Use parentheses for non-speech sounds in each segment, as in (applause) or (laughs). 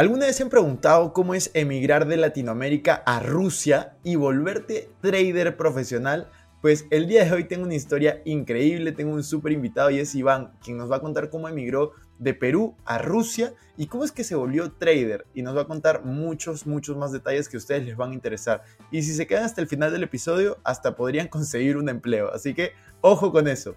¿Alguna vez se han preguntado cómo es emigrar de Latinoamérica a Rusia y volverte trader profesional? Pues el día de hoy tengo una historia increíble, tengo un súper invitado y es Iván, quien nos va a contar cómo emigró de Perú a Rusia y cómo es que se volvió trader y nos va a contar muchos, muchos más detalles que a ustedes les van a interesar. Y si se quedan hasta el final del episodio, hasta podrían (laughs) conseguir un empleo, así que ojo con eso.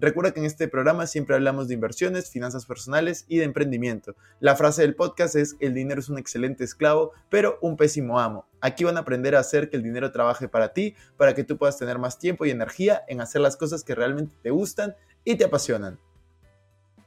Recuerda que en este programa siempre hablamos de inversiones, finanzas personales y de emprendimiento. La frase del podcast es, el dinero es un excelente esclavo, pero un pésimo amo. Aquí van a aprender a hacer que el dinero trabaje para ti, para que tú puedas tener más tiempo y energía en hacer las cosas que realmente te gustan y te apasionan.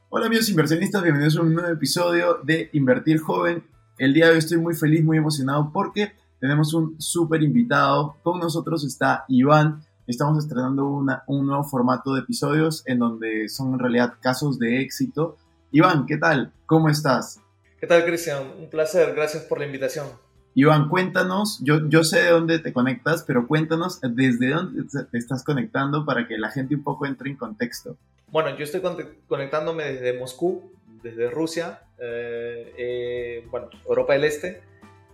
Hola amigos inversionistas, bienvenidos a un nuevo episodio de Invertir Joven. El día de hoy estoy muy feliz, muy emocionado porque tenemos un súper invitado. Con nosotros está Iván. Estamos estrenando un nuevo formato de episodios en donde son en realidad casos de éxito. Iván, ¿qué tal? ¿Cómo estás? ¿Qué tal, Cristian? Un placer, gracias por la invitación. Iván, cuéntanos, yo, yo sé de dónde te conectas, pero cuéntanos desde dónde te estás conectando para que la gente un poco entre en contexto. Bueno, yo estoy conectándome desde Moscú, desde Rusia, eh, eh, bueno, Europa del Este,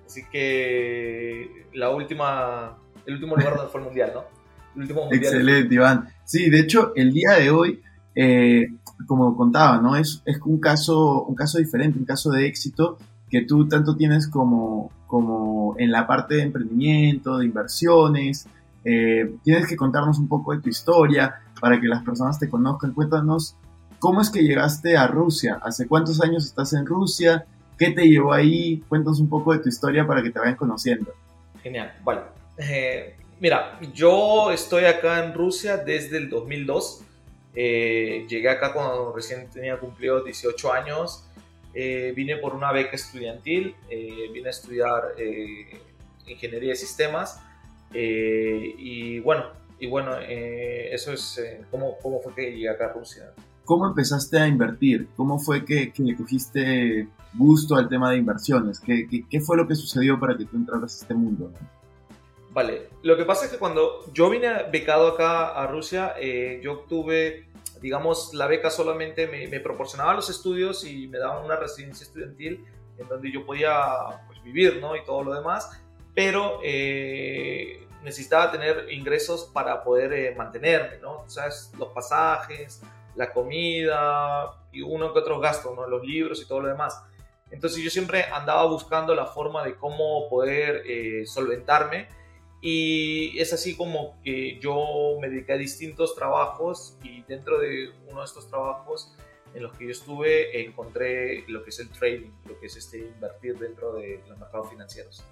así que la última, el último lugar donde fue el mundial, ¿no? El último mundial. Excelente, Iván. Sí, de hecho, el día de hoy, eh, como contaba, ¿no? Es, es un, caso, un caso diferente, un caso de éxito que tú tanto tienes como, como en la parte de emprendimiento, de inversiones. tienes que contarnos un poco de tu historia, para que las personas te conozcan. Cuéntanos cómo es que llegaste a Rusia, hace cuántos años estás en Rusia, qué te llevó ahí, cuéntanos un poco de tu historia para que te vayan conociendo. Genial, bueno. Eh, mira, yo estoy acá en Rusia desde el 2002. Eh, llegué acá cuando recién tenía cumplido 18 años. Eh, vine por una beca estudiantil, vine a estudiar ingeniería de sistemas y bueno, y bueno, eh, eso es eh, ¿cómo, cómo fue que llegué acá a Rusia. ¿Cómo empezaste a invertir? ¿Cómo fue que, que le cogiste gusto al tema de inversiones? ¿Qué, ¿Qué, qué, fue lo que sucedió para que tú entraras a este mundo? Vale, lo que pasa es que cuando yo vine becado acá a Rusia, eh, yo obtuve, digamos, la beca solamente me, me, proporcionaba los estudios y me daban una residencia estudiantil en donde yo podía pues, vivir, ¿no? Y todo lo demás, pero eh, necesitaba tener ingresos para poder eh, mantenerme, ¿no? O sea, los pasajes, la comida y uno que otros gastos, ¿no? Los libros y todo lo demás. Entonces yo siempre andaba buscando la forma de cómo poder eh, solventarme y es así como que yo me dediqué a distintos trabajos y dentro de uno de estos trabajos en los que yo estuve encontré lo que es el trading, lo que es este invertir dentro de los mercados financieros.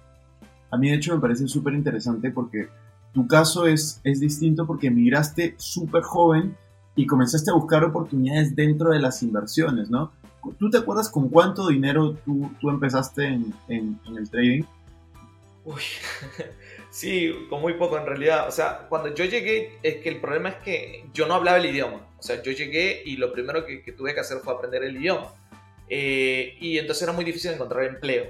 A mí de hecho me parece súper interesante porque tu caso es, es distinto porque emigraste súper joven y comenzaste a buscar oportunidades dentro de las inversiones, ¿no? ¿Tú te acuerdas con cuánto dinero tú, tú empezaste en, en, el trading? Uy, (laughs) sí, con muy poco en realidad. O sea, cuando yo llegué, es que el problema es que yo no hablaba el idioma. O sea, yo llegué y lo primero que, que tuve que hacer fue aprender el idioma. Eh, y entonces era muy difícil encontrar empleo.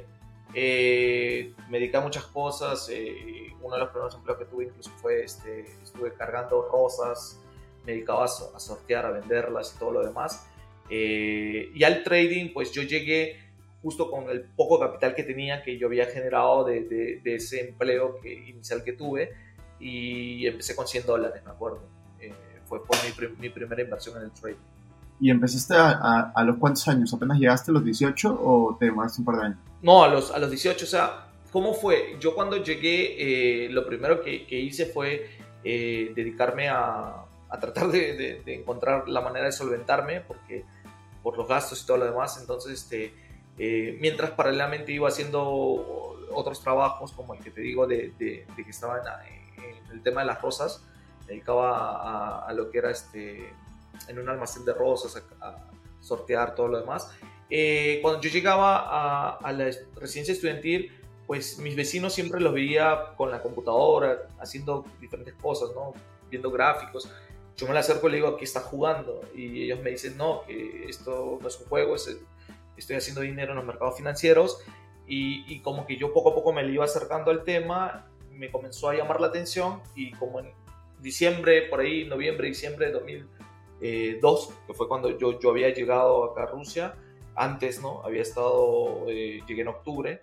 Eh, me dediqué a muchas cosas. Eh, uno de los primeros empleos que tuve incluso fue, este, estuve cargando rosas, me dedicaba a, sortear, a venderlas y todo lo demás. Eh, y al trading, pues yo llegué justo con el poco capital que tenía, que yo había generado de, ese empleo que, inicial que tuve, y empecé con 100 dólares, me acuerdo. Eh, fue por mi, mi primera inversión en el trading. ¿Y empezaste a, a, los cuántos años? ¿Apenas llegaste a los 18 o te demoraste un par de años? No, a los, a los 18, o sea, ¿cómo fue? Yo cuando llegué, eh, lo primero que, que hice fue eh, dedicarme a, a tratar de, de, encontrar la manera de solventarme, porque por los gastos y todo lo demás, entonces, este, eh, mientras paralelamente iba haciendo otros trabajos, como el que te digo de, de que estaba en, en, el tema de las rosas, me dedicaba a, a lo que era este en un almacén de rosas a, sortear todo lo demás. Eh, cuando yo llegaba a, la residencia estudiantil, pues mis vecinos siempre los veía con la computadora, haciendo diferentes cosas, ¿no? Viendo gráficos. Yo me la acerco y le digo, aquí está jugando. Y ellos me dicen, no, que esto no es un juego, estoy haciendo dinero en los mercados financieros. Y, y, como que yo poco a poco me le iba acercando al tema, me comenzó a llamar la atención y como en diciembre, por ahí, noviembre, diciembre de 2002, que fue cuando yo, yo había llegado acá a Rusia, antes, ¿no? Había estado, eh, llegué en octubre,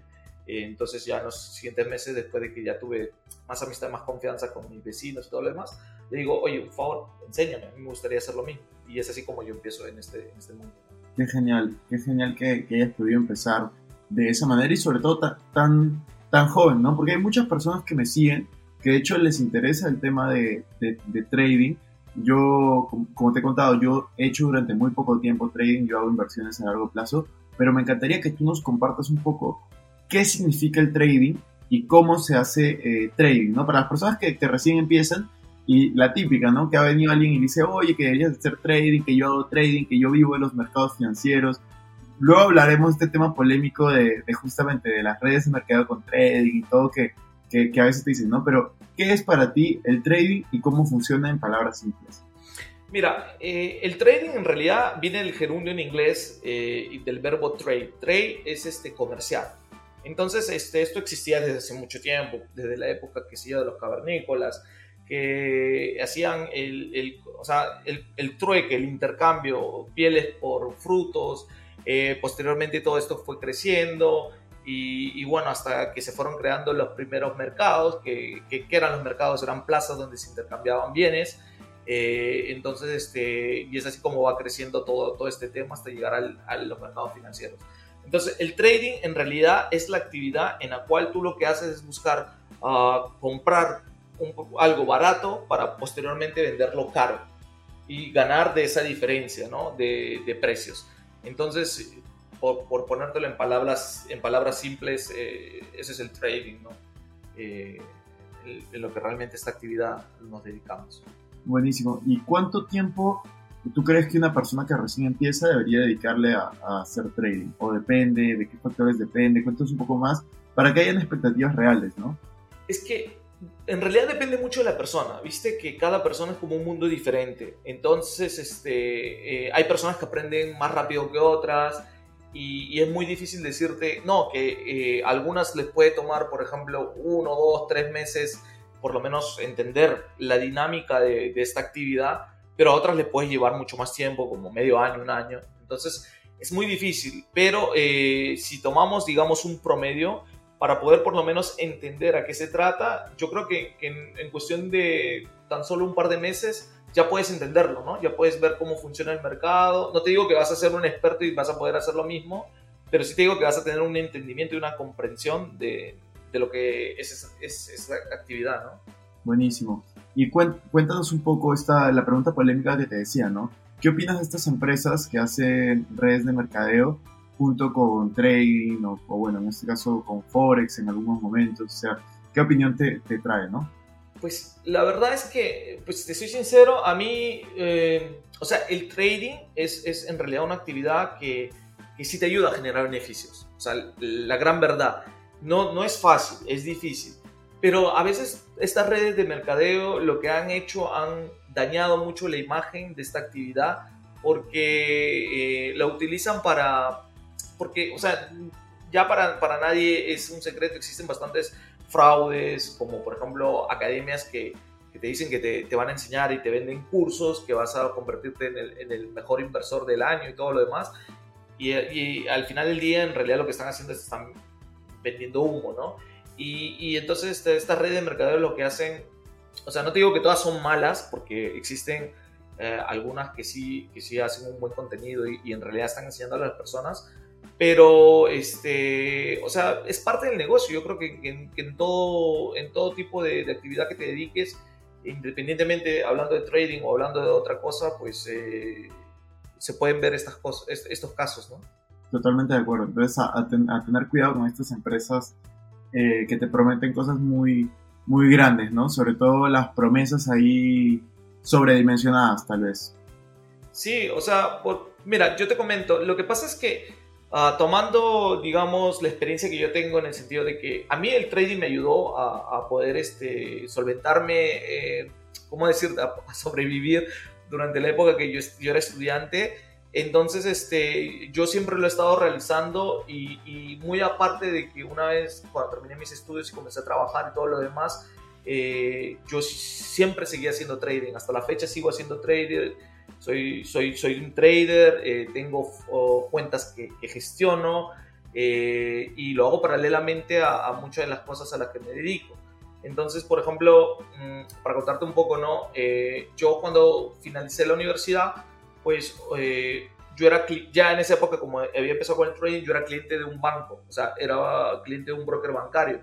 eh, entonces ya en los siguientes meses, después de que ya tuve más amistad, más confianza con mis vecinos y todo lo demás, le digo, oye, por favor, enséñame, a mí me gustaría hacer lo mismo. Y es así como yo empiezo en este, en este mundo. Qué genial, qué genial que, que, hayas podido empezar de esa manera y sobre todo tan, tan joven, ¿no? Porque hay muchas personas que me siguen que de hecho les interesa el tema de, de, de trading. Yo, como te he contado, yo he hecho durante muy poco tiempo trading, yo hago inversiones a largo plazo, pero me encantaría que tú nos compartas un poco qué significa el trading y cómo se hace eh, trading, ¿no? Para las personas que, que, recién empiezan y la típica, ¿no? Que ha venido alguien y dice, oye, que deberías hacer trading, que yo hago trading, que yo vivo en los mercados financieros. Luego hablaremos de este tema polémico de, justamente de las redes de mercado con trading y todo que, que, que, a veces te dicen, ¿no? Pero, ¿qué es para ti el trading y cómo funciona en palabras simples? Mira, eh, el trading en realidad viene del gerundio en inglés eh, del verbo trade. Trade es este comercial. Entonces, este, esto existía desde hace mucho tiempo, desde la época que se de los cavernícolas, que hacían el, el o sea, el, el, trueque, el intercambio, pieles por frutos. Eh, posteriormente todo esto fue creciendo y, y, bueno, hasta que se fueron creando los primeros mercados, que, que, que eran los mercados, eran plazas donde se intercambiaban bienes. Eh, entonces, este, y es así como va creciendo todo, todo este tema hasta llegar al, a los mercados financieros. Entonces, el trading en realidad es la actividad en la cual tú lo que haces es buscar uh, comprar un, algo barato para posteriormente venderlo caro y ganar de esa diferencia ¿no? de, de precios. Entonces, por, por, ponértelo en palabras, en palabras simples, eh, ese es el trading, ¿no? Eh, en lo que realmente esta actividad nos dedicamos. Buenísimo. ¿Y cuánto tiempo tú crees que una persona que recién empieza debería dedicarle a, a, hacer trading? ¿O depende? ¿De qué factores depende? Cuéntanos un poco más para que hayan expectativas reales, ¿no? Es que en realidad depende mucho de la persona, viste que cada persona es como un mundo diferente. Entonces, este, eh, hay personas que aprenden más rápido que otras y, y es muy difícil decirte, no, que eh, algunas les puede tomar, por ejemplo, uno, dos, tres meses por lo menos entender la dinámica de, de, esta actividad, pero a otras le puedes llevar mucho más tiempo, como medio año, un año. Entonces es muy difícil, pero eh, si tomamos, digamos, un promedio para poder por lo menos entender a qué se trata, yo creo que, en, cuestión de tan solo un par de meses ya puedes entenderlo, ¿no? Ya puedes ver cómo funciona el mercado. No te digo que vas a ser un experto y vas a poder hacer lo mismo, pero sí te digo que vas a tener un entendimiento y una comprensión de, de lo que es esa, es esa, actividad, ¿no? Buenísimo. Y cuéntanos un poco esta, la pregunta polémica que te decía, ¿no? ¿Qué opinas de estas empresas que hacen redes de mercadeo junto con trading o, o bueno, en este caso con Forex en algunos momentos? O sea, ¿qué opinión te, te trae, no? Pues la verdad es que, pues te soy sincero, a mí, eh, o sea, el trading es, es en realidad una actividad que, que sí te ayuda a generar beneficios. O sea, la gran verdad no, no es fácil, es difícil. Pero a veces estas redes de mercadeo lo que han hecho han dañado mucho la imagen de esta actividad porque eh, la utilizan para, porque, o sea, ya para, para nadie es un secreto, existen bastantes fraudes, como por ejemplo academias que, que te dicen que te, te, van a enseñar y te venden cursos, que vas a convertirte en el, en el mejor inversor del año y todo lo demás. Y, y, al final del día, en realidad lo que están haciendo es están vendiendo humo, ¿no? Y, y entonces este, esta red de mercadeo lo que hacen, o sea, no te digo que todas son malas, porque existen eh, algunas que sí, que sí hacen un buen contenido y, y, en realidad están enseñando a las personas, pero, este, o sea, es parte del negocio. Yo creo que, que, que en, todo, en todo tipo de, de, actividad que te dediques, independientemente hablando de trading o hablando de otra cosa, pues eh, se pueden ver estas cosas, estos casos, ¿no? Totalmente de acuerdo. Entonces, a, a, ten, a tener cuidado con estas empresas eh, que te prometen cosas muy, muy grandes, ¿no? Sobre todo las promesas ahí sobredimensionadas, tal vez. Sí, o sea, por, mira, yo te comento, lo que pasa es que, Ah, tomando, digamos, la experiencia que yo tengo en el sentido de que a mí el trading me ayudó a, poder este, solventarme, eh, ¿cómo decir?, a, sobrevivir durante la época que yo, yo, era estudiante. Entonces, este, yo siempre lo he estado realizando y, y, muy aparte de que una vez cuando terminé mis estudios y comencé a trabajar y todo lo demás, eh, yo siempre seguía haciendo trading. Hasta la fecha sigo haciendo trading soy, soy, soy un trader, eh, tengo cuentas que, gestiono eh, y lo hago paralelamente a, muchas de las cosas a las que me dedico. Entonces, por ejemplo, mm, para contarte un poco, ¿no? Eh, yo cuando finalicé la universidad, pues yo era ya en esa época, como había empezado con el trading, yo era cliente de un banco, o sea, era cliente de un broker bancario,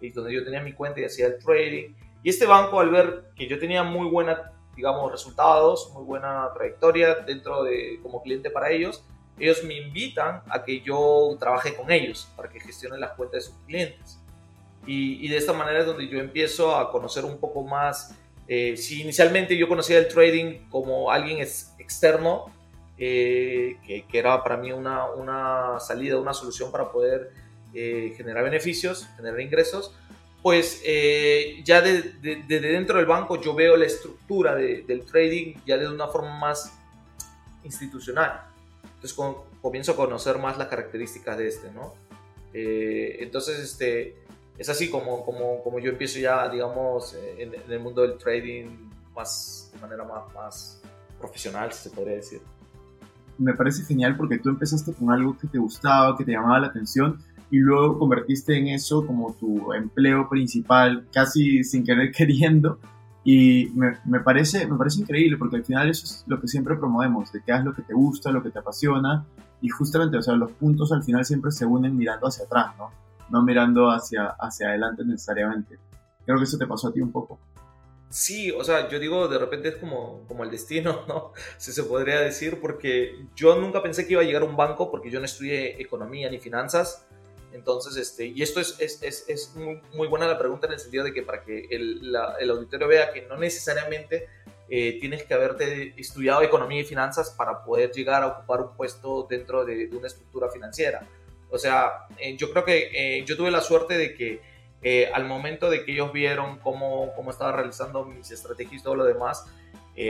y donde yo tenía mi cuenta y hacía el trading. Y este banco, al ver que yo tenía muy buena digamos, resultados, muy buena trayectoria dentro de como cliente para ellos, ellos me invitan a que yo trabaje con ellos para que gestione las cuentas de sus clientes. Y, de esta manera es donde yo empiezo a conocer un poco más. Eh, si inicialmente yo conocía el trading como alguien es, externo, eh, que, que, era para mí una, una, salida, una solución para poder eh, generar beneficios, generar ingresos, pues eh, ya desde de, dentro del banco yo veo la estructura del trading ya de una forma más institucional. Entonces comienzo a conocer más las características de este, ¿no? Eh, entonces, este, es así como, como, como, yo empiezo ya, digamos, en, el mundo del trading más, de manera más, más profesional, si se podría decir. Me parece genial porque tú empezaste con algo que te gustaba, que te llamaba la atención y luego convertiste en eso como tu empleo principal, casi sin querer (laughs) queriendo. Y me, me, parece, me parece increíble porque al final eso es lo que siempre promovemos, de que hagas lo que te gusta, lo que te apasiona y justamente, o sea, los puntos al final siempre se unen mirando hacia atrás, ¿no? No mirando hacia, hacia adelante necesariamente. Creo que eso te pasó a ti un poco. Sí, o sea, yo digo, de repente es como, como el destino, (laughs) ¿no? Si se podría decir, porque yo nunca pensé que iba a llegar a un banco porque yo no estudié economía ni finanzas entonces, este, y esto es, es, es, es muy, muy, buena la pregunta en el sentido de que para que el, el auditorio vea que no necesariamente eh, tienes que haberte estudiado economía y finanzas para poder llegar a ocupar un puesto dentro de, una estructura financiera. O sea, eh, yo creo que eh, yo tuve la suerte de que al momento de que ellos vieron cómo, cómo estaba realizando mis estrategias y todo lo demás,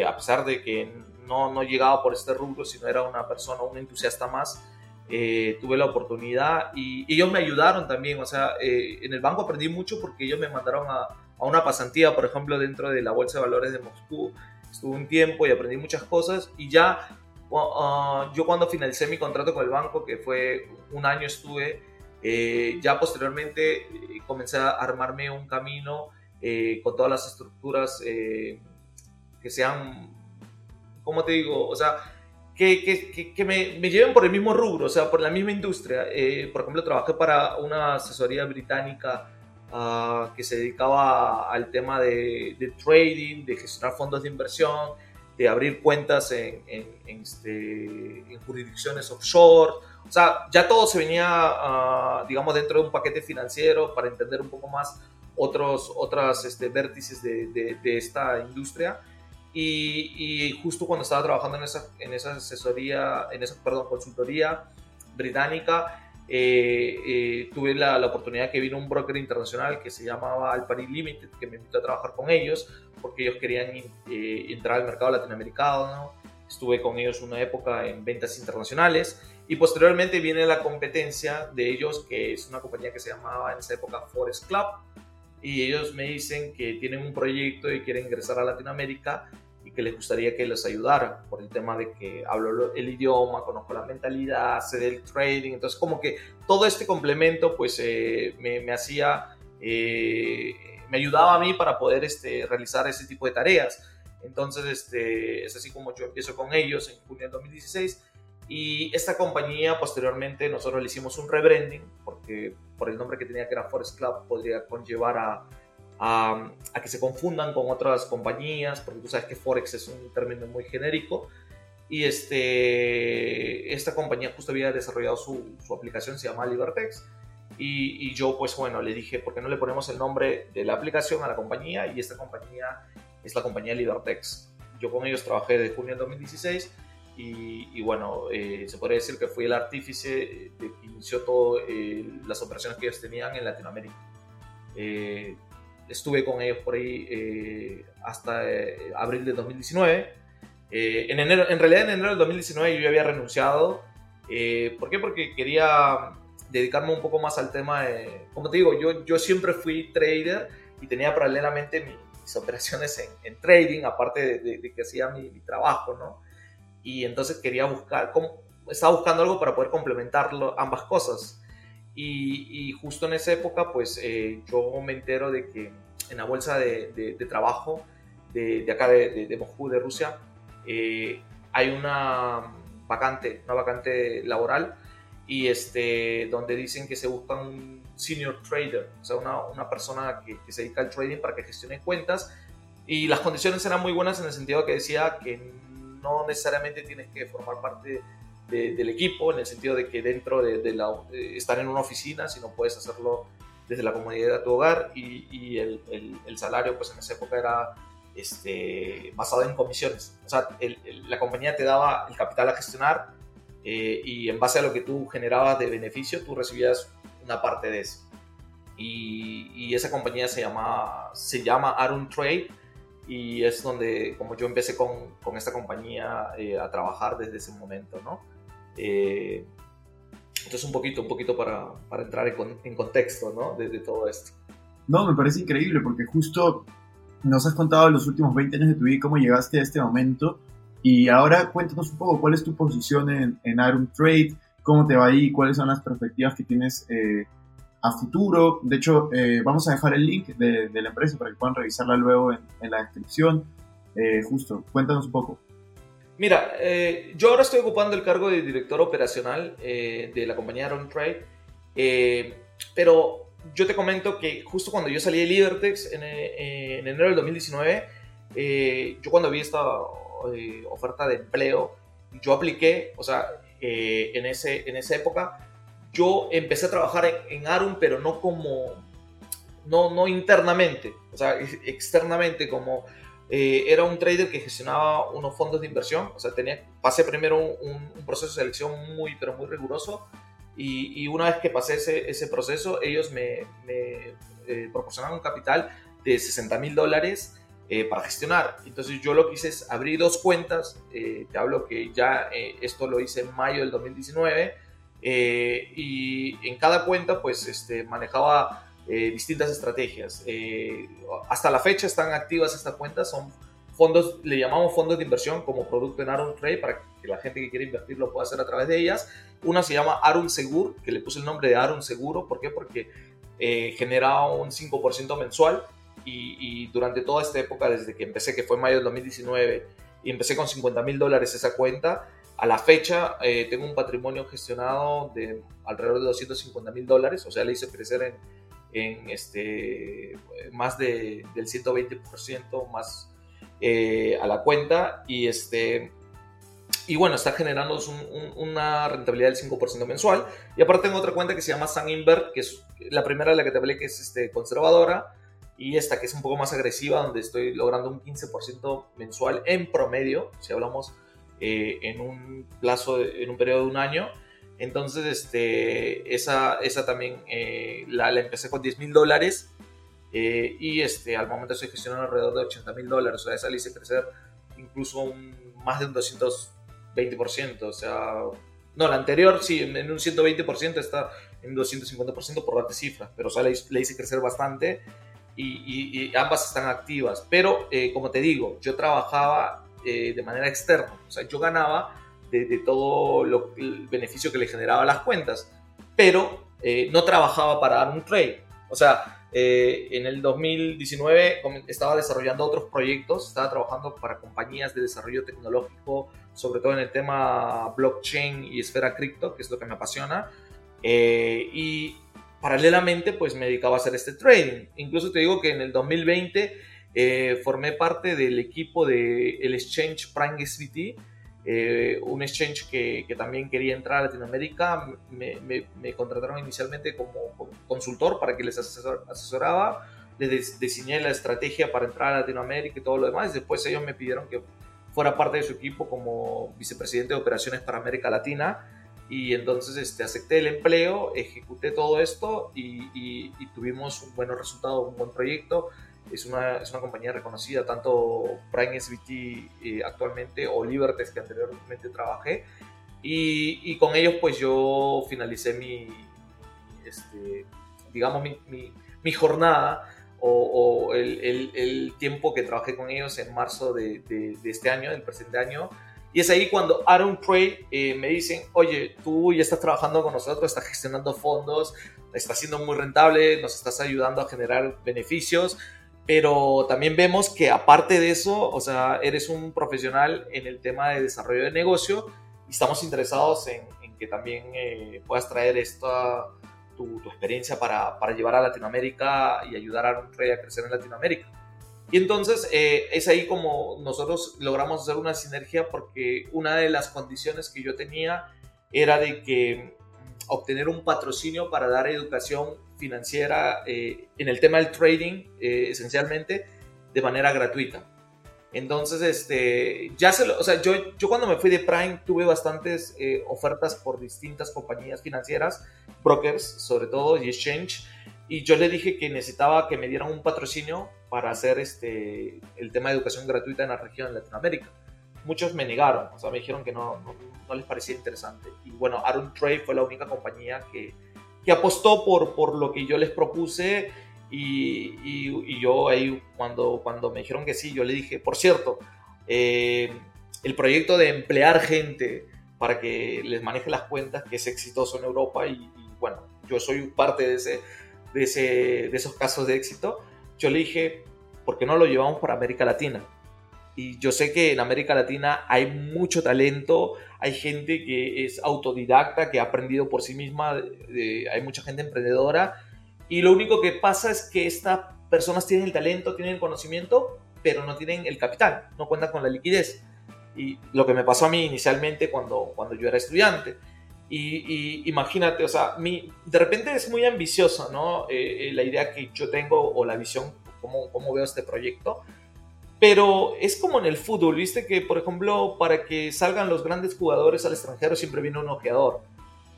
a pesar de que no, no llegaba por este rubro, sino era una persona, un entusiasta más, eh, tuve la oportunidad y, ellos me ayudaron también, o sea, eh, en el banco aprendí mucho porque ellos me mandaron a, a, una pasantía, por ejemplo, dentro de la Bolsa de Valores de Moscú, estuve un tiempo y aprendí muchas cosas y ya uh, yo cuando finalicé mi contrato con el banco, que fue un año estuve, eh, ya posteriormente comencé a armarme un camino con todas las estructuras que sean, ¿cómo te digo? O sea, que, que, me, me, lleven por el mismo rubro, o sea, por la misma industria. Eh, por ejemplo, trabajé para una asesoría británica ah, que se dedicaba al tema de, de, trading, de gestionar fondos de inversión, de abrir cuentas en, en, este, en jurisdicciones offshore. O sea, ya todo se venía, ah, digamos, dentro de un paquete financiero para entender un poco más otros otras este, vértices de, de, de esta industria. Y, justo cuando estaba trabajando en esa, en esa asesoría, en esa, perdón, consultoría británica, eh, eh, tuve la, la, oportunidad que vino un broker internacional que se llamaba Alpari Limited, que me invitó a trabajar con ellos, porque ellos querían eh, entrar al mercado latinoamericano. Estuve con ellos una época en ventas internacionales y posteriormente viene la competencia de ellos, que es una compañía que se llamaba en esa época Forest Club, y ellos me dicen que tienen un proyecto y quieren ingresar a Latinoamérica y que les gustaría que les ayudara por el tema de que hablo el idioma, conozco la mentalidad, sé del trading, entonces como que todo este complemento pues eh, me, me, hacía, eh, me ayudaba a mí para poder este, realizar ese tipo de tareas. Entonces este, es así como yo empiezo con ellos en junio del 2016 y esta compañía posteriormente nosotros le hicimos un rebranding porque por el nombre que tenía que era Forest Club podría conllevar a a, que se confundan con otras compañías, porque tú sabes que Forex es un término muy genérico. Y este, esta compañía justo había desarrollado su, su aplicación, se llama Libertex. Y, y, yo, pues bueno, le dije, ¿por qué no le ponemos el nombre de la aplicación a la compañía? Y esta compañía es la compañía Libertex. Yo con ellos trabajé de junio del 2016 y, bueno, eh, se podría decir que fui el artífice de que inició todas las operaciones que ellos tenían en Latinoamérica. estuve con ellos por ahí hasta abril de 2019. en, enero, en realidad en enero del 2019 yo ya había renunciado. ¿Por qué? Porque quería dedicarme un poco más al tema de, como te digo, yo, yo siempre fui trader y tenía paralelamente mis operaciones en, trading, aparte de, que hacía mi, trabajo, ¿no? Y entonces quería buscar, como, estaba buscando algo para poder complementar ambas cosas. Y, justo en esa época, pues eh, yo me entero de que en la bolsa de, trabajo de, acá de, Moscú, de Rusia, eh, hay una vacante, una vacante laboral y este, donde dicen que se busca un senior trader, o sea, una, una persona que, se dedica al trading para que gestione cuentas. Y las condiciones eran muy buenas en el sentido que decía que no necesariamente tienes que formar parte del equipo, en el sentido de que dentro de, la, estar en una oficina, sino puedes hacerlo desde la comunidad de tu hogar y, el, salario pues en esa época era este, basado en comisiones. O sea, la compañía te daba el capital a gestionar, eh, y en base a lo que tú generabas de beneficio, tú recibías una parte de eso. Y, esa compañía se llama, se llama Arun Trade y es donde, como yo empecé con, con esta compañía eh, a trabajar desde ese momento, ¿no? Eh, entonces un poquito, un poquito para, para entrar en, en contexto, ¿no? De, de, todo esto. No, me parece increíble porque justo nos has contado los últimos 20 años de tu vida cómo llegaste a este momento y ahora cuéntanos un poco cuál es tu posición en, en Iron Trade, cómo te va ahí, cuáles son las perspectivas que tienes eh, a futuro. De hecho, eh, vamos a dejar el link de, la empresa para que puedan revisarla luego en, la descripción. Eh, justo, cuéntanos un poco. Mira, yo ahora estoy ocupando el cargo de director operacional de la compañía Iron Trade, pero yo te comento que justo cuando yo salí de Libertex en, en enero del 2019, yo cuando vi esta eh, oferta de empleo, yo apliqué, o sea, eh, en, ese, en esa época, yo empecé a trabajar en, Arum, pero no como, no, no internamente, o sea, externamente, como eh, era un trader que gestionaba unos fondos de inversión, o sea, tenía, pasé primero un, proceso de selección muy, pero muy riguroso, y, una vez que pasé ese, ese proceso, ellos me, me proporcionaron un capital de 60 mil dólares eh, para gestionar. Entonces yo lo que hice es abrir dos cuentas, eh, te hablo que ya eh, esto lo hice en mayo del 2019 y en cada cuenta pues este, manejaba distintas estrategias. hasta la fecha están activas estas cuentas, son fondos, le llamamos fondos de inversión como producto en Arum Trade para que la gente que quiere invertir lo pueda hacer a través de ellas. Una se llama Arum Segur, que le puse el nombre de Arum Seguro, ¿por qué? Porque generaba un 5% mensual y, durante toda esta época, desde que empecé, que fue mayo del 2019, y empecé con 50 mil dólares esa cuenta, a la fecha eh, tengo un patrimonio gestionado de alrededor de 250 mil dólares, o sea, le hice crecer en, en este, más de, del 120% más eh, a la cuenta y este y bueno, está generando una rentabilidad del 5% mensual. Y aparte tengo otra cuenta que se llama Suninvert, que es la primera de la que te hablé, que es este, conservadora, y esta que es un poco más agresiva, donde estoy logrando un 15% mensual en promedio, si hablamos eh, en un plazo, en un periodo de un año. Entonces, este, esa, esa también eh, la, empecé con 10 mil dólares eh, y este, al momento estoy gestionando alrededor de 80 mil dólares. O sea, esa le hice crecer incluso un, más de un 220%. O sea, no, la anterior sí, en un 120% está en 250% por darte cifras, pero o sea, le, hice crecer bastante y, ambas están activas. Pero, eh, como te digo, yo trabajaba eh, de manera externa, o sea, yo ganaba de, todo lo, el beneficio que le generaba las cuentas, pero eh, no trabajaba para dar un trade. O sea, en el 2019 estaba desarrollando otros proyectos, estaba trabajando para compañías de desarrollo tecnológico, sobre todo en el tema blockchain y esfera cripto, que es lo que me apasiona. y paralelamente pues me dedicaba a hacer este trading. Incluso te digo que en el 2020 eh, formé parte del equipo del el exchange Prime SVT, eh, un exchange que, que, también quería entrar a Latinoamérica. Me, me, contrataron inicialmente como consultor para que les asesoraba. Les diseñé la estrategia para entrar a Latinoamérica y todo lo demás. Después ellos me pidieron que fuera parte de su equipo como vicepresidente de operaciones para América Latina. Y entonces este, acepté el empleo, ejecuté todo esto y, tuvimos un buen resultado, un buen proyecto. Es una, es una compañía reconocida, tanto Prime SBT eh, actualmente o Libertes que anteriormente trabajé. Y, y, con ellos pues yo finalicé mi, este, digamos, mi, mi, mi jornada o, el, el, tiempo que trabajé con ellos en marzo de, de, este año, del presente año. Y es ahí cuando Aaron Trade eh, me dicen, oye, tú ya estás trabajando con nosotros, estás gestionando fondos, estás siendo muy rentable, nos estás ayudando a generar beneficios, pero también vemos que aparte de eso, o sea, eres un profesional en el tema de desarrollo de negocio y estamos interesados en, en que también eh, puedas traer esta tu, experiencia para, para, llevar a Latinoamérica y ayudar a un rey a crecer en Latinoamérica. Y entonces eh, es ahí como nosotros logramos hacer una sinergia porque una de las condiciones que yo tenía era de que obtener un patrocinio para dar educación financiera eh, en el tema del trading, eh, esencialmente, de manera gratuita. Entonces, este, ya se lo, o sea, yo, yo cuando me fui de Prime tuve bastantes eh, ofertas por distintas compañías financieras, brokers sobre todo y exchange, y yo le dije que necesitaba que me dieran un patrocinio para hacer este, el tema de educación gratuita en la región de Latinoamérica. Muchos me negaron, o sea, me dijeron que no, no, no les parecía interesante. Y bueno, Aaron Trade fue la única compañía que, que apostó por, por lo que yo les propuse y, y, yo ahí cuando, cuando me dijeron que sí, yo le dije, por cierto, eh, el proyecto de emplear gente para que les maneje las cuentas, que es exitoso en Europa y, bueno, yo soy parte de, ese, de, ese, de esos casos de éxito, yo le dije, ¿por qué no lo llevamos para América Latina? Y yo sé que en América Latina hay mucho talento, hay gente que es autodidacta, que ha aprendido por sí misma, hay mucha gente emprendedora y lo único que pasa es que estas personas tienen el talento, tienen el conocimiento, pero no tienen el capital, no cuentan con la liquidez. Y lo que me pasó a mí inicialmente cuando, cuando yo era estudiante. Y, imagínate, o sea, mi, de repente es muy ambiciosa, ¿no? Eh, eh, la idea que yo tengo o la visión, cómo, cómo veo este proyecto. Pero es como en el fútbol, viste que, por ejemplo, para que salgan los grandes jugadores al extranjero siempre viene un ojeador.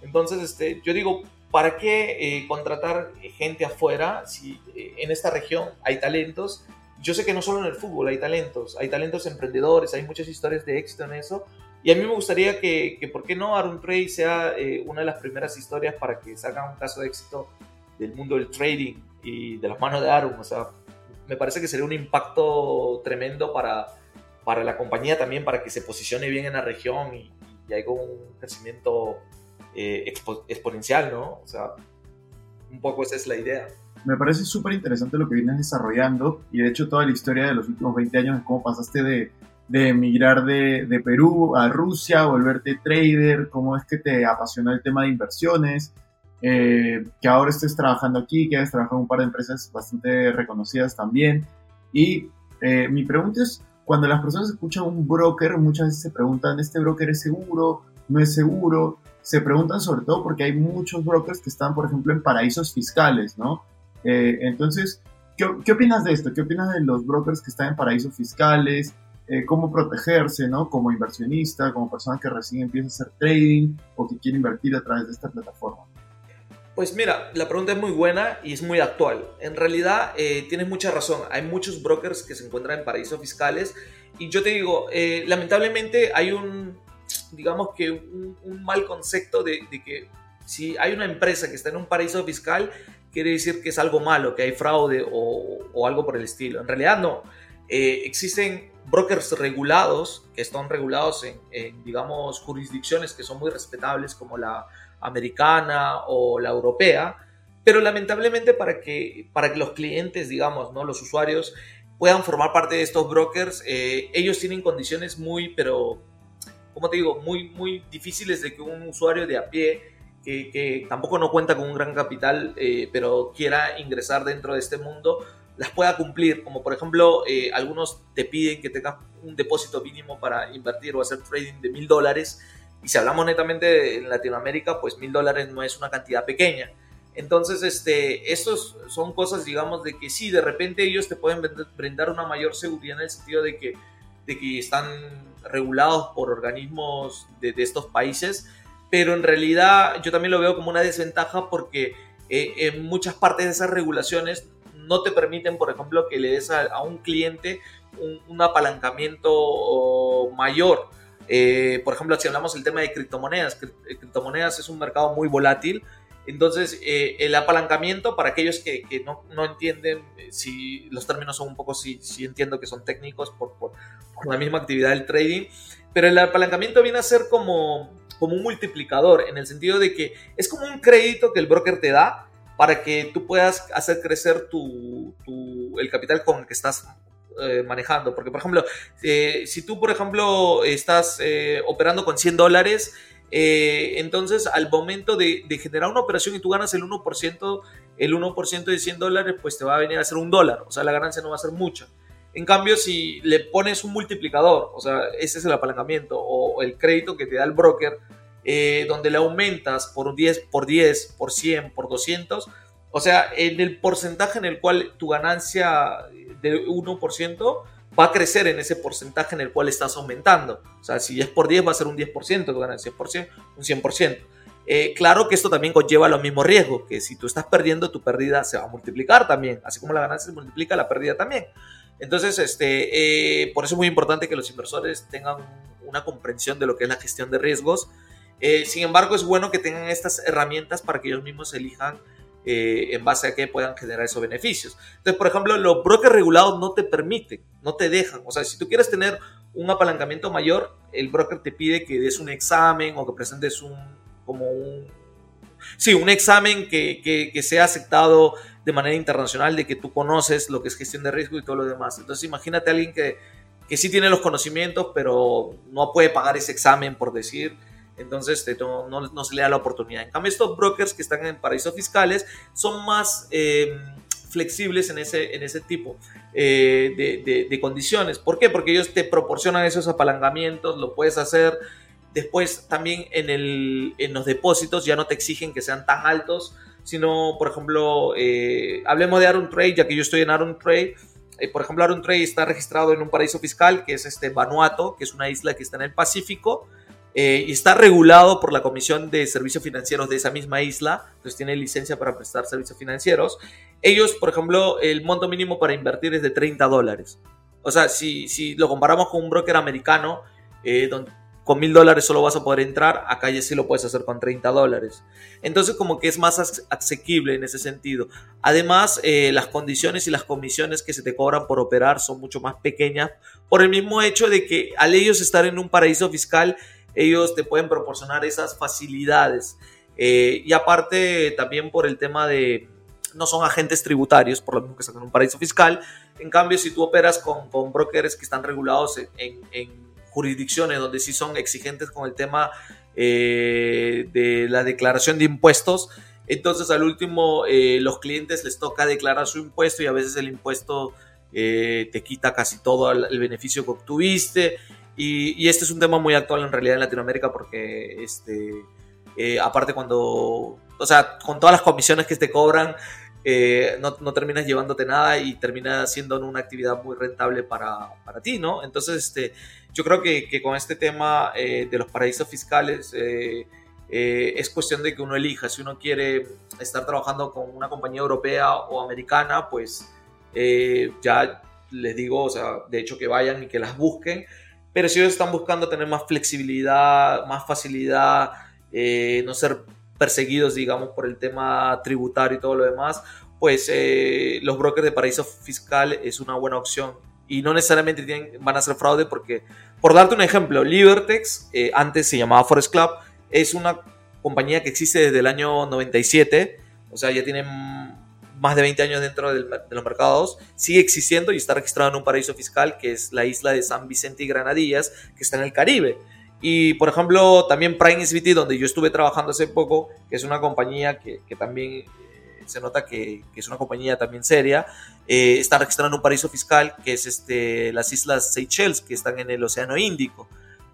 Entonces, este, yo digo, ¿para qué eh, contratar gente afuera si eh, en esta región hay talentos? Yo sé que no solo en el fútbol hay talentos, hay talentos emprendedores, hay muchas historias de éxito en eso. Y a mí me gustaría que, que ¿por qué no Aaron Trade sea eh, una de las primeras historias para que salga un caso de éxito del mundo del trading y de las manos de Aaron? O sea, me parece que sería un impacto tremendo para, para la compañía también, para que se posicione bien en la región y, haya un crecimiento eh, exponencial, ¿no? O sea, un poco esa es la idea. Me parece súper interesante lo que vienes desarrollando y de hecho toda la historia de los últimos 20 años es cómo pasaste de, de emigrar de, de, Perú a Rusia, volverte trader, cómo es que te apasiona el tema de inversiones, eh, que ahora estés trabajando aquí, que has trabajado en un par de empresas bastante reconocidas también. Y eh, mi pregunta es, cuando las personas escuchan un broker, muchas veces se preguntan, ¿este broker es seguro? ¿No es seguro? se preguntan sobre todo porque hay muchos brokers que están, por ejemplo, en paraísos fiscales, ¿no? Eh, entonces, ¿qué, ¿qué, opinas de esto? ¿Qué opinas de los brokers que están en paraísos fiscales? Eh, ¿Cómo protegerse, ¿no? Como inversionista, como persona que recién empieza a hacer trading o que quiere invertir a través de esta plataforma. Pues mira, la pregunta es muy buena y es muy actual. En realidad, eh, tienes mucha razón. Hay muchos brokers que se encuentran en paraísos fiscales y yo te digo, lamentablemente hay un, digamos que un, mal concepto de, que si hay una empresa que está en un paraíso fiscal, quiere decir que es algo malo, que hay fraude o, algo por el estilo. En realidad no. Eh, existen brokers regulados, que están regulados en, digamos, jurisdicciones que son muy respetables, como la americana o la europea, pero lamentablemente para que, para que los clientes, digamos, ¿no? los usuarios, puedan formar parte de estos brokers, eh, ellos tienen condiciones muy, pero como te digo, muy, muy difíciles de que un usuario de a pie, que, tampoco no cuenta con un gran capital, eh, pero quiera ingresar dentro de este mundo, las pueda cumplir. Como por ejemplo, eh, algunos te piden que tengas un depósito mínimo para invertir o hacer trading de mil dólares. Y si hablamos netamente en Latinoamérica, pues mil dólares no es una cantidad pequeña. Entonces, este, estos son cosas, digamos, de que sí, de repente ellos te pueden brindar una mayor seguridad en el sentido de que de que están regulados por organismos de, estos países, pero en realidad yo también lo veo como una desventaja porque eh, en muchas partes de esas regulaciones no te permiten, por ejemplo, que le des a, un cliente un, apalancamiento mayor. Eh, por ejemplo, si hablamos del tema de criptomonedas, criptomonedas es un mercado muy volátil. Entonces, eh, el apalancamiento, para aquellos que, no, entienden eh, si los términos son un poco, si entiendo que son técnicos por, por, la misma actividad del trading, pero el apalancamiento viene a ser como, como un multiplicador, en el sentido de que es como un crédito que el broker te da para que tú puedas hacer crecer tu, el capital con el que estás eh, manejando. Porque, por ejemplo, si tú, por ejemplo, estás operando con 100 dólares, eh, entonces, al momento de, generar una operación y tú ganas el 1%, el 1% de 100 dólares, pues te va a venir a ser un dólar. O sea, la ganancia no va a ser mucha. En cambio, si le pones un multiplicador, o sea, ese es el apalancamiento o el crédito que te da el broker, eh, donde le aumentas por 10, por 10, por 100, por 200, o sea, en el porcentaje en el cual tu ganancia de 1% va a crecer en ese porcentaje en el cual estás aumentando. O sea, si es por 10 va a ser un 10% tu ganancia, por 100, un 100%. Eh, claro que esto también conlleva los mismos riesgos, que si tú estás perdiendo, tu pérdida se va a multiplicar también, así como la ganancia se multiplica, la pérdida también. Entonces, este, eh, por eso es muy importante que los inversores tengan una comprensión de lo que es la gestión de riesgos. Eh, sin embargo, es bueno que tengan estas herramientas para que ellos mismos elijan eh, en base a que puedan generar esos beneficios. Entonces, por ejemplo, los brokers regulados no te permiten, no te dejan. O sea, si tú quieres tener un apalancamiento mayor, el broker te pide que des un examen o que presentes un, como un, sí, un examen que, que, sea aceptado de manera internacional, de que tú conoces lo que es gestión de riesgo y todo lo demás. Entonces, imagínate a alguien que, que sí tiene los conocimientos, pero no puede pagar ese examen, por decir entonces no, no, se le da la oportunidad. En cambio, estos brokers que están en paraísos fiscales son más eh, flexibles en ese, en ese tipo eh, de, condiciones. ¿Por qué? Porque ellos te proporcionan esos apalancamientos, lo puedes hacer. Después también en, el, en los depósitos ya no te exigen que sean tan altos, sino, por ejemplo, eh, hablemos de Aaron Trade, ya que yo estoy en Aaron Trade. por ejemplo, Aaron Trade está registrado en un paraíso fiscal, que es este Vanuatu, que es una isla que está en el Pacífico. Eh, y está regulado por la Comisión de Servicios Financieros de esa misma isla, entonces tiene licencia para prestar servicios financieros. Ellos, por ejemplo, el monto mínimo para invertir es de 30 dólares. O sea, si, si lo comparamos con un broker americano, eh, donde con mil dólares solo vas a poder entrar, acá ya sí lo puedes hacer con 30 dólares. Entonces como que es más asequible en ese sentido. Además, eh, las condiciones y las comisiones que se te cobran por operar son mucho más pequeñas por el mismo hecho de que al ellos estar en un paraíso fiscal, ellos te pueden proporcionar esas facilidades. Eh, y aparte también por el tema de, no son agentes tributarios, por lo mismo que están en un paraíso fiscal. En cambio, si tú operas con, con brokers que están regulados en, en, jurisdicciones donde sí son exigentes con el tema eh, de la declaración de impuestos, entonces al último eh, los clientes les toca declarar su impuesto y a veces el impuesto te quita casi todo el beneficio que obtuviste y, este es un tema muy actual en realidad en Latinoamérica porque, este, eh, aparte cuando, o sea, con todas las comisiones que te cobran, eh, no, no, terminas llevándote nada y termina siendo una actividad muy rentable para, para ti, ¿no? Entonces, este, yo creo que, que con este tema eh, de los paraísos fiscales es cuestión de que uno elija. Si uno quiere estar trabajando con una compañía europea o americana, pues ya les digo, o sea, de hecho que vayan y que las busquen pero si ellos están buscando tener más flexibilidad, más facilidad, eh, no ser perseguidos, digamos, por el tema tributario y todo lo demás, pues eh, los brokers de paraíso fiscal es una buena opción. Y no necesariamente van a ser fraude porque, por darte un ejemplo, Libertex, eh, antes se llamaba Forest Club, es una compañía que existe desde el año 97, o sea, ya tienen más de 20 años dentro de los mercados, sigue existiendo y está registrado en un paraíso fiscal que es la isla de San Vicente y Granadillas, que está en el Caribe. Y por ejemplo, también Prime SBT, donde yo estuve trabajando hace poco, que es una compañía que, también eh, se nota que, es una compañía también seria, eh, está registrado en un paraíso fiscal que es este, las islas Seychelles, que están en el Océano Índico.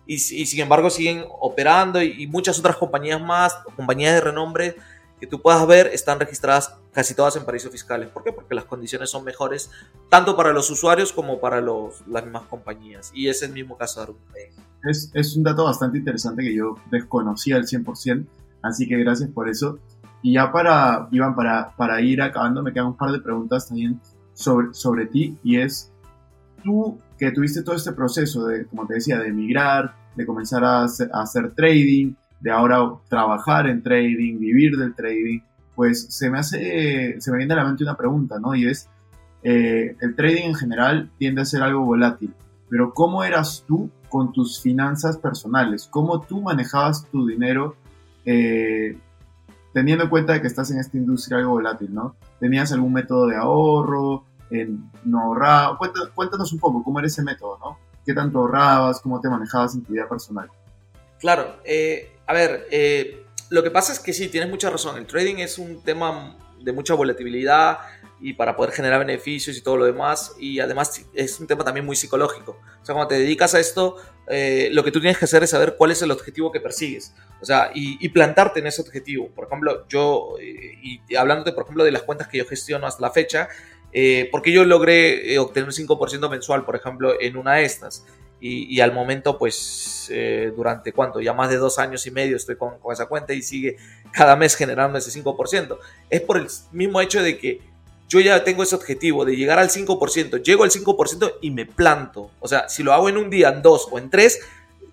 Y, sin embargo siguen operando y, y muchas otras compañías más, compañías de renombre que tú puedas ver están registradas casi todas en paraísos fiscales. ¿Por qué? Porque las condiciones son mejores tanto para los usuarios como para los, las mismas compañías. Y es el mismo caso de Arun. Es, es un dato bastante interesante que yo desconocía al 100%, así que gracias por eso. Y ya para, Iván, para, para ir acabando, me quedan un par de preguntas también sobre, sobre ti y es, tú que tuviste todo este proceso de, como te decía, de emigrar, de comenzar a hacer, trading, de ahora trabajar en trading, vivir del trading, pues se me hace, se me viene a la mente una pregunta, ¿no? Y es, eh, el trading en general tiende a ser algo volátil, pero ¿cómo eras tú con tus finanzas personales? ¿Cómo tú manejabas tu dinero eh, teniendo en cuenta que estás en esta industria algo volátil, ¿no? ¿Tenías algún método de ahorro? no ahorraba. Cuéntanos, un poco cómo era ese método, ¿no? ¿Qué tanto ahorrabas? ¿Cómo te manejabas en tu vida personal? Claro, eh, a ver, eh, lo que pasa es que sí, tienes mucha razón. El trading es un tema de mucha volatilidad y para poder generar beneficios y todo lo demás. Y además es un tema también muy psicológico. O sea, cuando te dedicas a esto, eh, lo que tú tienes que hacer es saber cuál es el objetivo que persigues. O sea, y, plantarte en ese objetivo. Por ejemplo, yo, y hablándote, por ejemplo, de las cuentas que yo gestiono hasta la fecha, eh, porque yo logré eh, obtener un 5% mensual, por ejemplo, en una de estas. Y, al momento, pues, eh, durante cuánto, ya más de dos años y medio estoy con, esa cuenta y sigue cada mes generando ese 5%. Es por el mismo hecho de que yo ya tengo ese objetivo de llegar al 5%, llego al 5% y me planto. O sea, si lo hago en un día, en dos o en tres,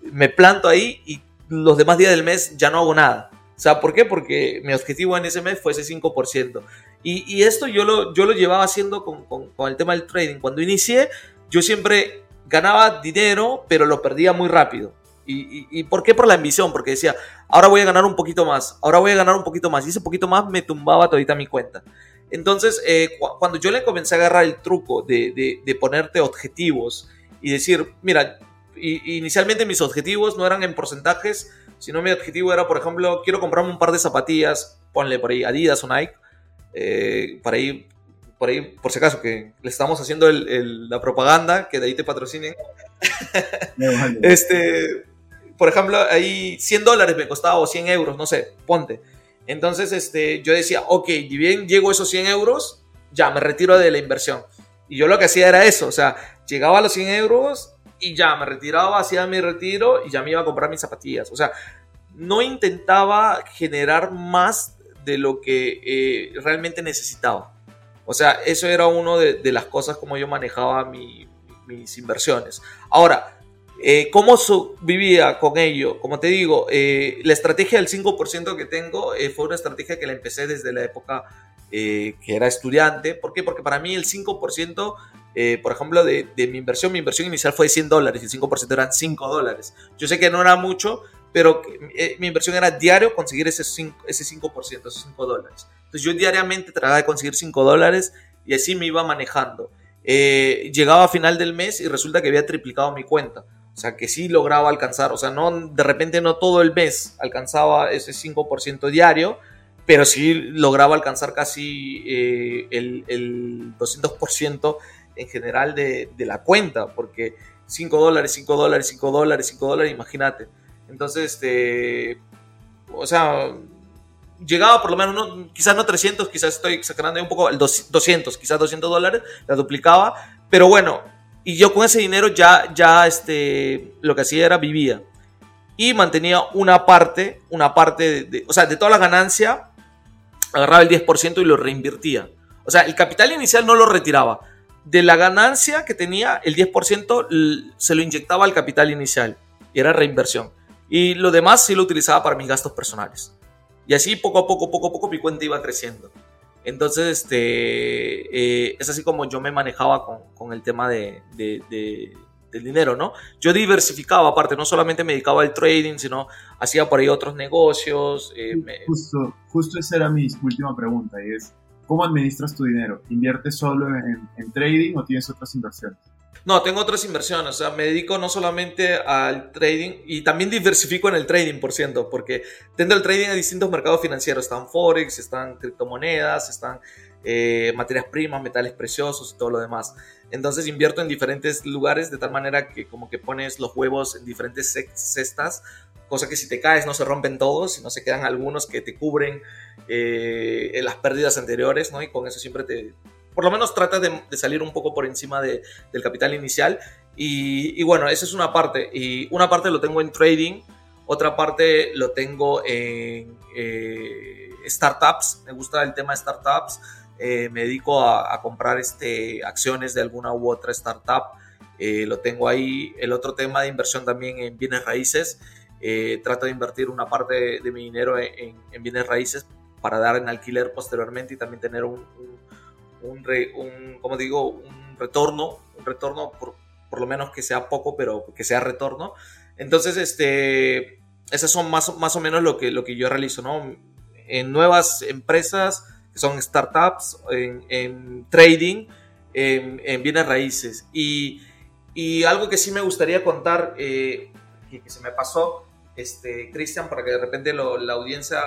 me planto ahí y los demás días del mes ya no hago nada. O sea, ¿por qué? Porque mi objetivo en ese mes fue ese 5%. Y, esto yo lo, yo lo llevaba haciendo con, con, el tema del trading. Cuando inicié, yo siempre ganaba dinero, pero lo perdía muy rápido. ¿Y, y, por qué? Por la ambición, porque decía, ahora voy a ganar un poquito más, ahora voy a ganar un poquito más, y ese poquito más me tumbaba todita mi cuenta. Entonces, eh, cuando yo le comencé a agarrar el truco de, de, ponerte objetivos y decir, mira, inicialmente mis objetivos no eran en porcentajes, sino mi objetivo era, por ejemplo, quiero comprarme un par de zapatillas, ponle por ahí Adidas o Nike, eh, para ir, por ahí, por si acaso, que le estamos haciendo la propaganda, que de ahí te patrocinen. (laughs) este, por ejemplo, ahí 100 dólares me costaba o 100 euros, no sé, ponte. Entonces, este, yo decía, ok, y bien llego a esos 100 euros, ya me retiro de la inversión. Y yo lo que hacía era eso, o sea, llegaba a los 100 euros y ya me retiraba, hacía mi retiro y ya me iba a comprar mis zapatillas. O sea, no intentaba generar más de lo que eh, realmente necesitaba. O sea, eso era una de, las cosas como yo manejaba mis inversiones. Ahora, eh, ¿cómo vivía con ello? Como te digo, eh, la estrategia del 5% que tengo fue una estrategia que la empecé desde la época que era estudiante. ¿Por qué? Porque para mí el 5% eh, por ejemplo, de, mi inversión, mi inversión inicial fue de 100 dólares y el 5% eran 5 dólares. Yo sé que no era mucho, pero eh, mi inversión era diario conseguir ese 5%, ese 5%, esos 5 dólares. Entonces yo diariamente trataba de conseguir 5 dólares y así me iba manejando. Eh, llegaba a final del mes y resulta que había triplicado mi cuenta. O sea, que sí lograba alcanzar, o sea, no, de repente no todo el mes alcanzaba ese 5% diario, pero sí lograba alcanzar casi el, el 200% en general de, la cuenta, porque 5 dólares, 5 dólares, 5 dólares, 5 dólares, imagínate. Entonces, este, o sea, llegaba por lo menos, no, quizás no 300, quizás estoy exagerando un poco, el 200, quizás 200 dólares, la duplicaba, pero bueno, y yo con ese dinero ya, ya, este, lo que hacía era vivía. Y mantenía una parte, una parte, de, o sea, de toda la ganancia, agarraba el 10% y lo reinvertía. O sea, el capital inicial no lo retiraba, de la ganancia que tenía, el 10% se lo inyectaba al capital inicial y era reinversión. Y lo demás sí lo utilizaba para mis gastos personales. Y así poco a poco, poco a poco mi cuenta iba creciendo. Entonces, este, eh, es así como yo me manejaba con, el tema de, del dinero, ¿no? Yo diversificaba, aparte, no solamente me dedicaba al trading, sino hacía por ahí otros negocios. Eh, justo, justo esa era mi última pregunta, y es, ¿Cómo administras tu dinero? ¿Inviertes solo en, trading o tienes otras inversiones? No, tengo otras inversiones. O sea, me dedico no solamente al trading y también diversifico en el trading, por ciento, porque dentro del trading hay distintos mercados financieros. Están Forex, están criptomonedas, están eh, materias primas, metales preciosos y todo lo demás. Entonces invierto en diferentes lugares de tal manera que como que pones los huevos en diferentes cestas cosa que si te caes no se rompen todos, sino se quedan algunos que te cubren eh, las pérdidas anteriores, ¿no? Y con eso siempre te, por lo menos trata de, salir un poco por encima del capital inicial. Y, bueno, esa es una parte. Y una parte lo tengo en trading, otra parte lo tengo en eh, startups. Me gusta el tema de startups. Eh, me dedico a, comprar este, acciones de alguna u otra startup. Eh, lo tengo ahí. El otro tema de inversión también en bienes raíces. trato de invertir una parte de, mi dinero en, bienes raíces para dar en alquiler posteriormente y también tener un un, un como digo, un retorno, un retorno por, por, lo menos que sea poco, pero que sea retorno. Entonces, este, esas son más, más o menos lo que, lo que yo realizo, ¿no? En nuevas empresas, que son startups, en, trading, en, bienes raíces. Y, y, algo que sí me gustaría contar, eh, que, se me pasó, este, Cristian, para que de repente la audiencia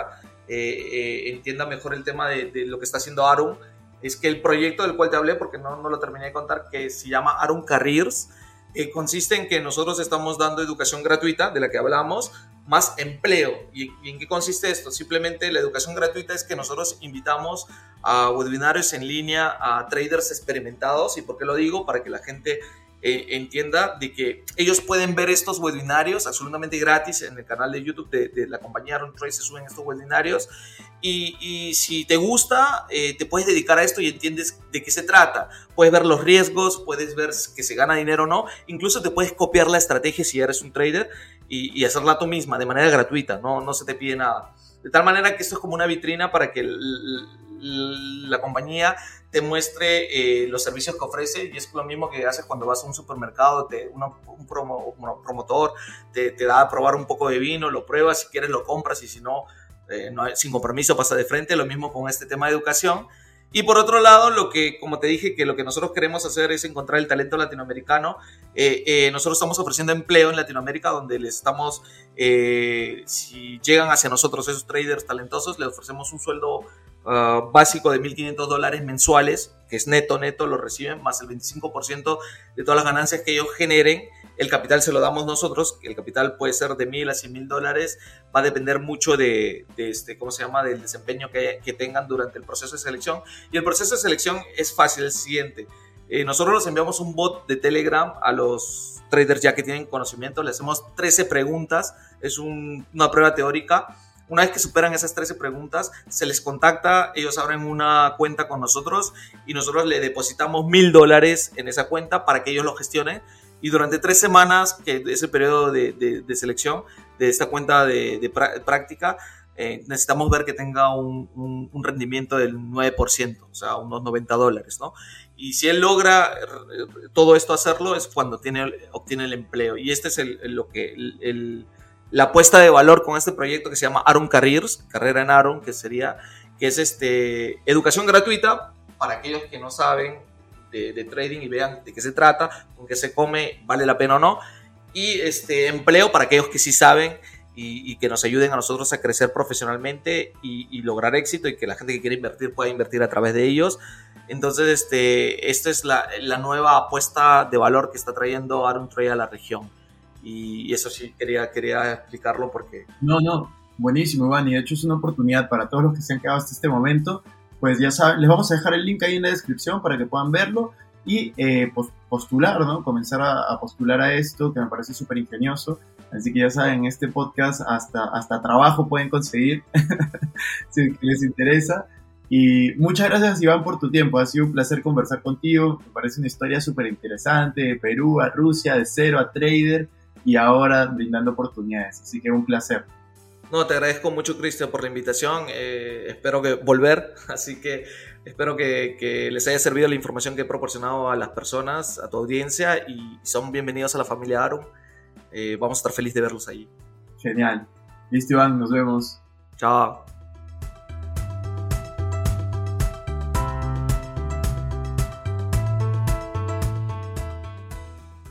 eh, eh, entienda mejor el tema de, lo que está haciendo Aaron, es que el proyecto del cual te hablé, porque no, no lo terminé de contar, que se llama Aaron Careers, eh, consiste en que nosotros estamos dando educación gratuita, de la que hablamos, más empleo. ¿Y, en qué consiste esto? Simplemente la educación gratuita es que nosotros invitamos a webinarios en línea a traders experimentados. ¿Y por qué lo digo? Para que la gente eh, entienda de que ellos pueden ver estos webinarios absolutamente gratis en el canal de YouTube de, la compañía Aaron Trade se suben estos webinarios. Y, si te gusta eh, te puedes dedicar a esto y entiendes de qué se trata. Puedes ver los riesgos puedes ver que se gana dinero o no. Incluso te puedes copiar la estrategia si eres un trader y, hacerla tú misma de manera gratuita no, no se te pide nada. De tal manera que esto es como una vitrina para que la compañía te muestre eh, los servicios que ofrece y es lo mismo que haces cuando vas a un supermercado, te, un promotor te, da a probar un poco de vino, lo pruebas, si quieres lo compras y si no, eh, no sin compromiso pasa de frente, lo mismo con este tema de educación. Y por otro lado, lo que, como te dije, que lo que nosotros queremos hacer es encontrar el talento latinoamericano. Eh, nosotros estamos ofreciendo empleo en Latinoamérica, donde les estamos, si llegan hacia nosotros esos traders talentosos, les ofrecemos un sueldo Ah, básico de 1.500 dólares mensuales, que es neto, neto, lo reciben, más el 25% de todas las ganancias que ellos generen. El capital se lo damos nosotros, el capital puede ser de 1.000 a 100.000 dólares, va a depender mucho de, este, ¿cómo se llama?, del desempeño que, tengan durante el proceso de selección. Y el proceso de selección es fácil, el siguiente. Eh, nosotros les enviamos un bot de Telegram a los traders ya que tienen conocimiento, le hacemos 13 preguntas, es una prueba teórica una vez que superan esas 13 preguntas, se les contacta, ellos abren una cuenta con nosotros y nosotros le depositamos mil dólares en esa cuenta para que ellos lo gestionen. Y durante tres semanas, que es el periodo de, selección de esta cuenta de, práctica, eh, necesitamos ver que tenga un, rendimiento del 9%, o sea, unos 90 dólares, ¿no? Y si él logra eh, todo esto hacerlo, es cuando tiene, obtiene el empleo. Y este es el, lo que el la apuesta de valor con este proyecto que se llama Aaron Careers, carrera en Aaron, que sería, que es este, educación gratuita para aquellos que no saben de, trading y vean de qué se trata, con qué se come, vale la pena o no, y este, empleo para aquellos que sí saben y, que nos ayuden a nosotros a crecer profesionalmente y, lograr éxito y que la gente que quiere invertir pueda invertir a través de ellos. Entonces, este, esta es la, nueva apuesta de valor que está trayendo Aaron Trade a la región. Y eso sí quería, quería explicarlo porque... No, no, buenísimo, Iván. Y de hecho es una oportunidad para todos los que se han quedado hasta este momento. Pues ya saben, les vamos a dejar el link ahí en la descripción para que puedan verlo y eh, postular, ¿no? Comenzar a, postular a esto, que me parece súper ingenioso. Así que ya saben, este podcast hasta, hasta trabajo pueden conseguir, (laughs) si les interesa. Y muchas gracias, Iván, por tu tiempo. Ha sido un placer conversar contigo. Me parece una historia súper interesante, de Perú a Rusia, de cero a trader y ahora brindando oportunidades. Así que un placer. No, te agradezco mucho, Cristian, por la invitación. Eh, espero que volver, (laughs) así que espero que, les haya servido la información que he proporcionado a las personas, a tu audiencia, y son bienvenidos a la familia Aaron. Eh, vamos a estar felices de verlos allí. Genial. Listo, Iván, nos vemos. Chao.